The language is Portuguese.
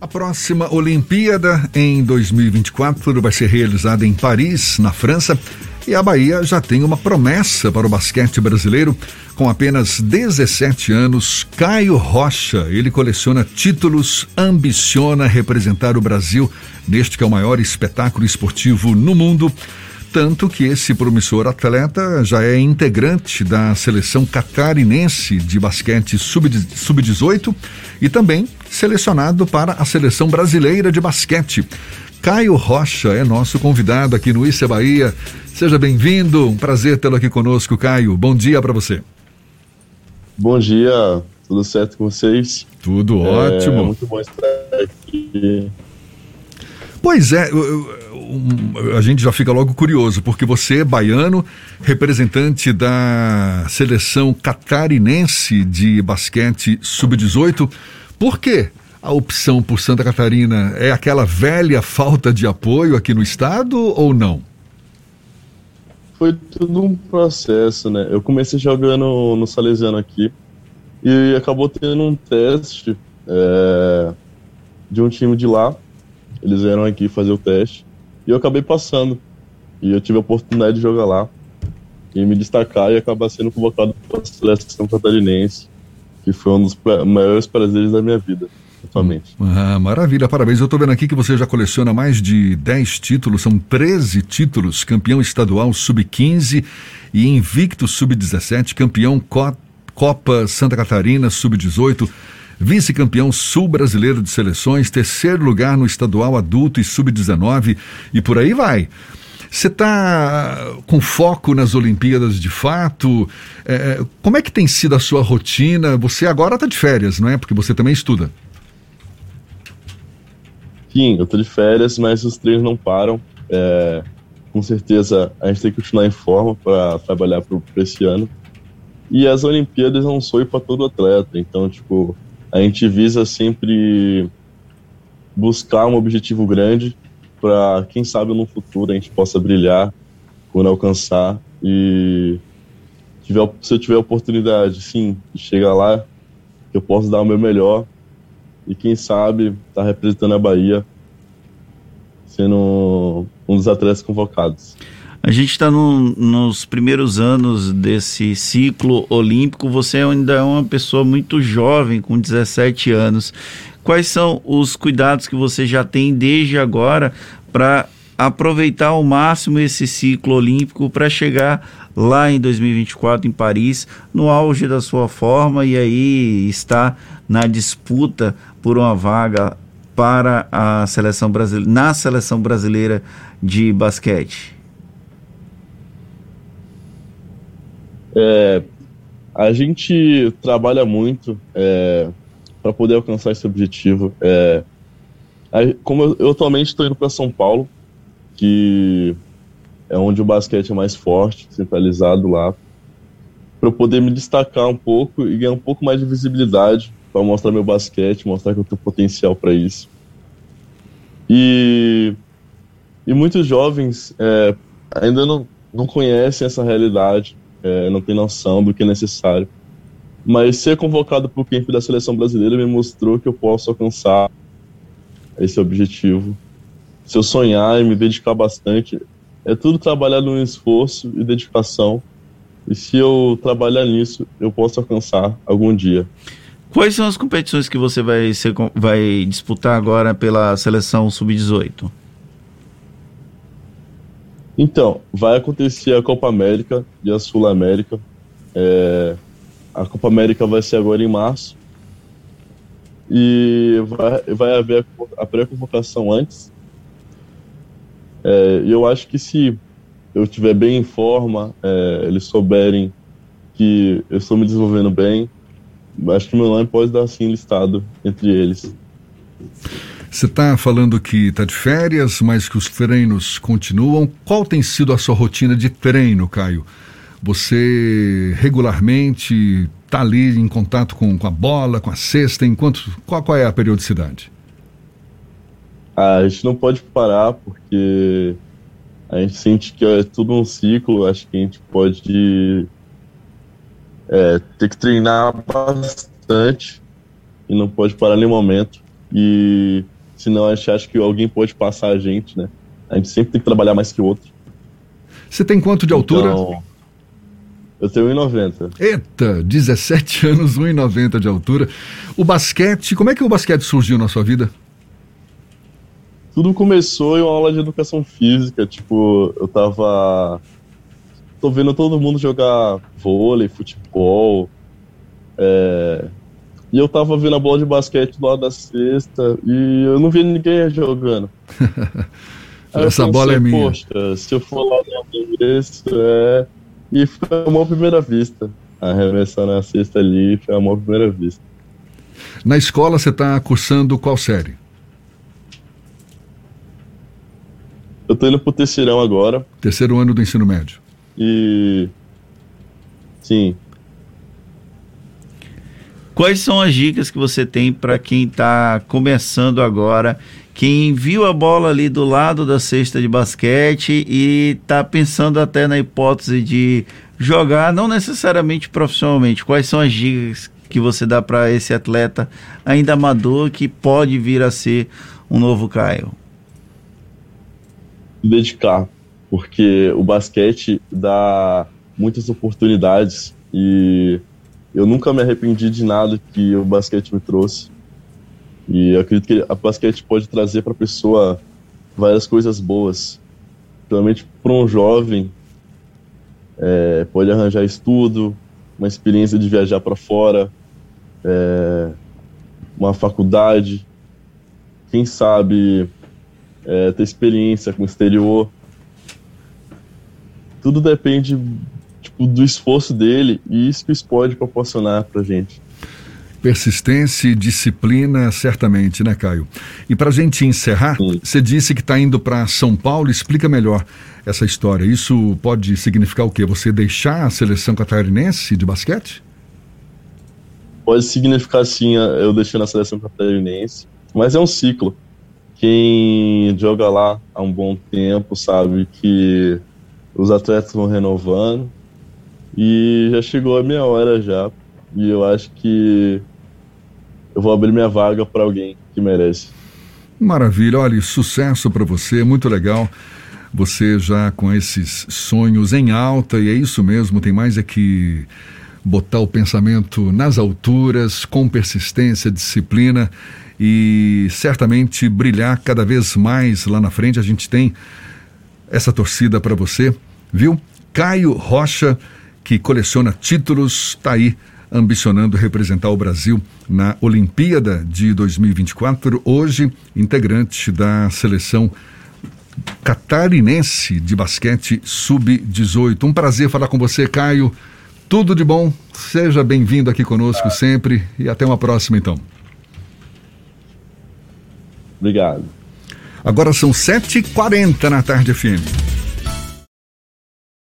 A próxima Olimpíada em 2024 vai ser realizada em Paris, na França. E a Bahia já tem uma promessa para o basquete brasileiro. Com apenas 17 anos, Caio Rocha. Ele coleciona títulos, ambiciona representar o Brasil neste que é o maior espetáculo esportivo no mundo. Tanto que esse promissor atleta já é integrante da seleção catarinense de basquete sub-18 e também selecionado para a seleção brasileira de basquete. Caio Rocha é nosso convidado aqui no Issa Bahia. Seja bem-vindo, um prazer tê-lo aqui conosco, Caio. Bom dia para você. Bom dia, tudo certo com vocês? Tudo é, ótimo. Muito bom estar aqui. Pois é, a gente já fica logo curioso, porque você é baiano, representante da seleção catarinense de basquete sub-18. Por quê? A opção por Santa Catarina é aquela velha falta de apoio aqui no estado ou não? Foi tudo um processo, né? Eu comecei jogando no Salesiano aqui e acabou tendo um teste é, de um time de lá. Eles vieram aqui fazer o teste e eu acabei passando. E eu tive a oportunidade de jogar lá e me destacar e acabar sendo convocado para a seleção catarinense, que foi um dos maiores prazeres da minha vida. Atualmente. Ah, maravilha, parabéns. Eu estou vendo aqui que você já coleciona mais de 10 títulos, são 13 títulos, campeão estadual sub-15 e invicto sub-17, campeão Copa Santa Catarina sub-18, vice-campeão sul-brasileiro de seleções, terceiro lugar no estadual adulto e sub-19 e por aí vai. Você está com foco nas Olimpíadas de fato? É, é, como é que tem sido a sua rotina? Você agora está de férias, não é? Porque você também estuda. Sim, eu estou de férias, mas os treinos não param. É, com certeza a gente tem que continuar em forma para trabalhar para esse ano. E as Olimpíadas é um sonho para todo atleta. Então, tipo, a gente visa sempre buscar um objetivo grande para quem sabe no futuro a gente possa brilhar quando alcançar e tiver, se eu tiver oportunidade, sim, de chegar lá, eu posso dar o meu melhor e quem sabe estar tá representando a Bahia sendo um dos atletas convocados. A gente está no, nos primeiros anos desse ciclo olímpico. Você ainda é uma pessoa muito jovem, com 17 anos. Quais são os cuidados que você já tem desde agora para aproveitar ao máximo esse ciclo olímpico para chegar lá em 2024 em Paris, no auge da sua forma e aí está na disputa por uma vaga para a seleção brasileira, na seleção brasileira de basquete? É, a gente trabalha muito é, para poder alcançar esse objetivo. É, como eu, eu atualmente estou indo para São Paulo, que é onde o basquete é mais forte, centralizado lá, para poder me destacar um pouco e ganhar um pouco mais de visibilidade para mostrar meu basquete, mostrar que eu tenho potencial para isso. E, e muitos jovens é, ainda não, não conhecem essa realidade é, não tem noção do que é necessário. Mas ser convocado para o camp da seleção brasileira me mostrou que eu posso alcançar esse objetivo. Se eu sonhar e me dedicar bastante, é tudo trabalhar no esforço e dedicação. E se eu trabalhar nisso, eu posso alcançar algum dia. Quais são as competições que você vai, ser, vai disputar agora pela seleção sub-18? Então, vai acontecer a Copa América e a Sul América. É, a Copa América vai ser agora em março. E vai, vai haver a, a pré-convocação antes. É, eu acho que se eu estiver bem em forma, é, eles souberem que eu estou me desenvolvendo bem, acho que meu nome pode dar assim listado entre eles. Você está falando que está de férias, mas que os treinos continuam. Qual tem sido a sua rotina de treino, Caio? Você regularmente está ali em contato com, com, a bola, com a cesta? Enquanto, qual, qual é a periodicidade? Ah, a gente não pode parar porque a gente sente que é tudo um ciclo. Acho que a gente pode é, ter que treinar bastante e não pode parar em nenhum momento E senão a gente acha que alguém pode passar a gente, né? A gente sempre tem que trabalhar mais que o outro. Você tem quanto de altura? Então, eu tenho 1,90. Eita, 17 anos, 1,90 de altura. O basquete, como é que o basquete surgiu na sua vida? Tudo começou em uma aula de educação física. Tipo, eu tava. Tô vendo todo mundo jogar vôlei, futebol. É... E eu tava vendo a bola de basquete do lado da cesta e eu não vi ninguém jogando. Essa pensei, bola é minha. Poxa, se eu for lá no isso, é e foi uma primeira vista. A cesta ali, foi uma primeira vista. Na escola você está cursando qual série? Eu estou indo pro terceirão agora. Terceiro ano do ensino médio. E. Sim. Quais são as dicas que você tem para quem está começando agora quem viu a bola ali do lado da cesta de basquete e está pensando até na hipótese de jogar, não necessariamente profissionalmente. Quais são as dicas que você dá para esse atleta ainda amador que pode vir a ser um novo Caio? Dedicar, porque o basquete dá muitas oportunidades e eu nunca me arrependi de nada que o basquete me trouxe. E eu acredito que a basquete pode trazer para a pessoa várias coisas boas. Principalmente para um jovem, é, pode arranjar estudo, uma experiência de viajar para fora, é, uma faculdade, quem sabe é, ter experiência com o exterior. Tudo depende do esforço dele e isso que isso pode proporcionar para gente. Persistência e disciplina, certamente, né, Caio? E para a gente encerrar, você disse que está indo para São Paulo. Explica melhor essa história. Isso pode significar o quê? Você deixar a seleção catarinense de basquete? Pode significar sim, eu deixei na seleção catarinense, mas é um ciclo. Quem joga lá há um bom tempo sabe que os atletas vão renovando e já chegou a minha hora já e eu acho que eu vou abrir minha vaga para alguém que merece. Maravilha, olha, sucesso para você, muito legal. Você já com esses sonhos em alta, e é isso mesmo, tem mais é que botar o pensamento nas alturas, com persistência, disciplina e certamente brilhar cada vez mais lá na frente. A gente tem essa torcida para você, viu? Caio Rocha, que coleciona títulos, tá aí ambicionando representar o Brasil na Olimpíada de 2024. Hoje, integrante da seleção catarinense de basquete sub-18. Um prazer falar com você, Caio. Tudo de bom. Seja bem-vindo aqui conosco sempre e até uma próxima, então. Obrigado. Agora são 7h40 na tarde, FM.